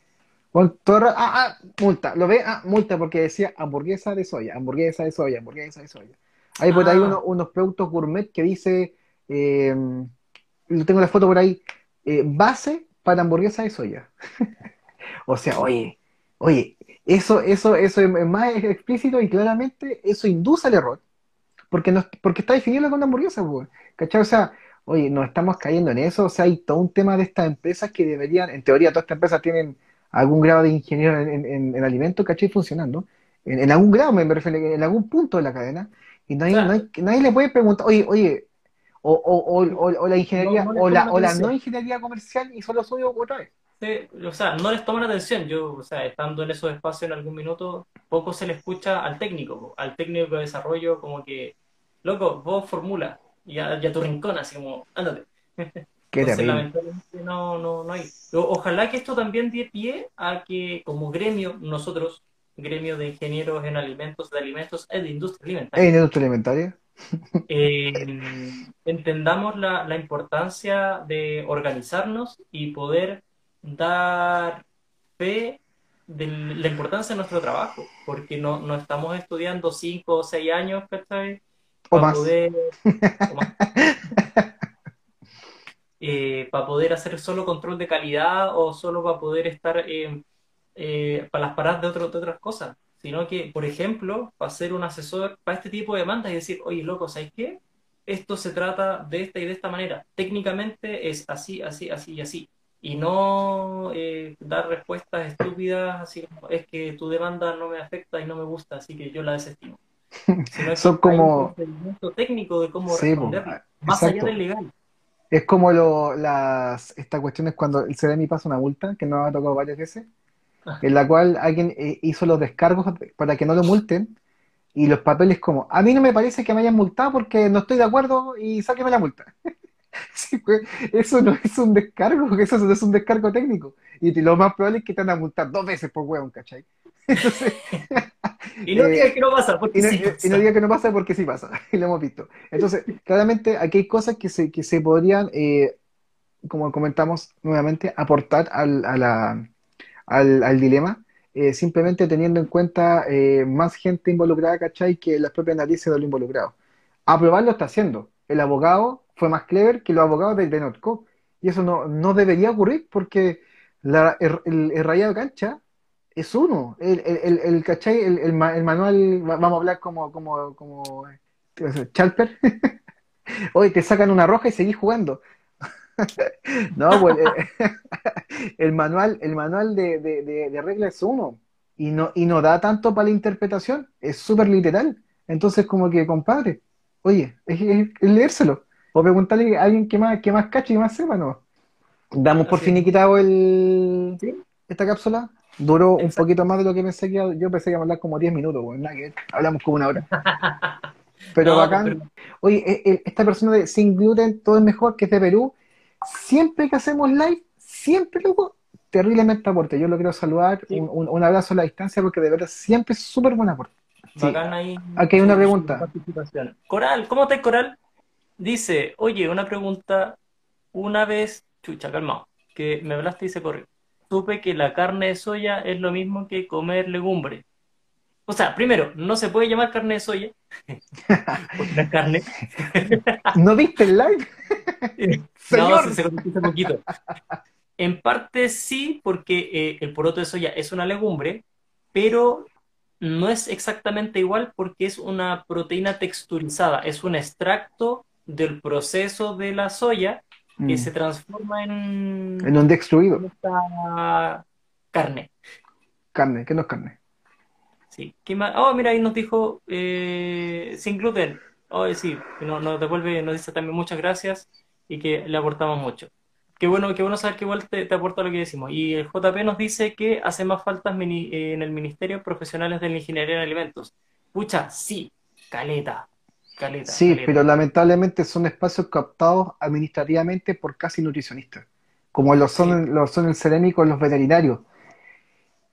bueno, ah, ah, multa, lo ve, ah, multa porque decía hamburguesa de soya, hamburguesa de soya, hamburguesa de soya. Ahí por ahí ah. unos productos gourmet que dice, eh, tengo la foto por ahí, eh, base para hamburguesa de soya. o sea, oye, oye, eso, eso, eso es más explícito y claramente eso induce al error. Porque, no, porque está definido con hamburguesa, ¿cachai? O sea, oye, no estamos cayendo en eso. O sea, hay todo un tema de estas empresas que deberían, en teoría, todas estas empresas tienen algún grado de ingeniero en, en, alimentos, ¿cachai? Funcionando. En, algún grado, me, refiero, en algún punto de la cadena. Y nadie, nadie, le puede preguntar, oye, oye, o, o, o, la ingeniería, o, la, o la no ingeniería comercial y solo suyo otra vez. O sea, no les toman atención. Yo, o sea, estando en esos espacios en algún minuto, poco se le escucha al técnico, al técnico de desarrollo, como que, loco, vos formula, y a, tu rincón, así como, ándate. Qué lamentablemente no, no, no hay. Ojalá que esto también dé pie a que como gremio, nosotros, gremio de ingenieros en alimentos, de alimentos y de industria alimentaria. ¿En industria alimentaria? Eh, entendamos la, la, importancia de organizarnos y poder dar fe de la importancia de nuestro trabajo, porque no, no estamos estudiando cinco o seis años, ¿cachai? O más. Poder, o más. Eh, para poder hacer solo control de calidad o solo para poder estar eh, eh, para las paradas de, otras cosas, sino que, por ejemplo, para ser un asesor para este tipo de demandas y decir, oye, loco, ¿sabes qué? Esto se trata de esta y de esta manera. Técnicamente es así, así, así y así. Y no dar respuestas estúpidas, así como, es que tu demanda no me afecta y no me gusta, así que yo la desestimo. Son como... un técnico de cómo responder, más allá del legal. Es como lo, las, esta cuestión es cuando el CDMI pasa una multa, que nos ha tocado varias veces, ah. en la cual alguien eh, hizo los descargos para que no lo multen, y los papeles como, a mí no me parece que me hayan multado porque no estoy de acuerdo y sáqueme la multa. Pues, eso no es un descargo, eso no es un descargo técnico. Y lo más probable es que te van a multar dos veces por hueón, ¿cachai? y no digas eh, que no pasa, porque sí pasa. Y no digas que no pasa porque sí pasa, y lo hemos visto. Entonces, claramente aquí hay cosas que se, que se podrían, eh, como comentamos nuevamente, aportar al, a la, al, al dilema, eh, simplemente teniendo en cuenta más gente involucrada, ¿cachai? Que las propias narices de los involucrados. Aprobar lo está haciendo. El abogado fue más clever que los abogados de, de Notco. Y eso no, no debería ocurrir porque la, el, el rayado cancha es uno. El, el, el, ¿cachai? El, manual, vamos a hablar como, como, como Chalper. Hoy te sacan una roja y seguís jugando. no, pues, eh, el manual, el manual de, de, reglas es uno. Y no, y no da tanto para la interpretación. Es súper literal. Entonces, como que, compadre, oye, es, leérselo. O preguntarle a alguien que más, que más cache y más sepa, ¿no? Damos por fin y quitado el, esta cápsula. Duró un poquito más de lo que pensé que yo pensé que iba a hablar como 10 minutos, bueno, hablamos como una hora. Pero bacán. Oye, e, e, esta persona de Sin Gluten, todo es mejor, que es de Perú, siempre que hacemos live, siempre luego, terriblemente aporte. Yo lo quiero saludar, un, abrazo a la distancia, porque de verdad siempre es súper buen aporte. Bacán ahí. Aquí hay una pregunta. Coral, ¿cómo estás, Coral? Dice, oye, una pregunta, una vez, chucha, calmado, que me hablaste y se corrió supe que la carne de soya es lo mismo que comer legumbre. O sea, primero, no se puede llamar carne de soya, porque carne. ¿No viste el live? no, se, se un poquito. En parte sí, porque eh, el poroto de soya es una legumbre, pero no es exactamente igual porque es una proteína texturizada, es un extracto del proceso de la soya que mm. se transforma en... En un destruido. carne. Carne, ¿qué no es carne? Sí. Oh, mira, ahí nos dijo eh, sin gluten. Oh, sí, nos, devuelve, nos dice también muchas gracias y que le aportamos mucho. Qué bueno, qué bueno saber que igual te, aporta lo que decimos. Y el JP nos dice que hace más faltas en el Ministerio profesionales de la Ingeniería en Alimentos. Pucha, sí, caleta. Caleta sí, pero lamentablemente son espacios captados administrativamente por casi nutricionistas, como lo son, lo son el cerémico los veterinarios.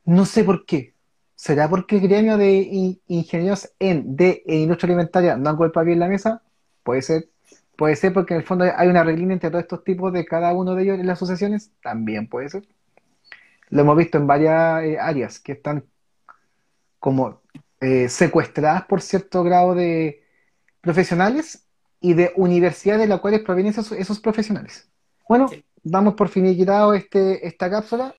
No sé por qué, ¿Será porque el gremio de ingenieros en de industria alimentaria no han golpeado bien la mesa? Puede ser. Puede ser porque en el fondo hay una regla entre todos estos tipos de cada uno de ellos en las asociaciones. También puede ser. Lo hemos visto en varias eh, áreas que están como eh, secuestradas por cierto grado de profesionales y de universidades de las cuales provienen esos, profesionales. Bueno, damos por finiquitado este, esta cápsula.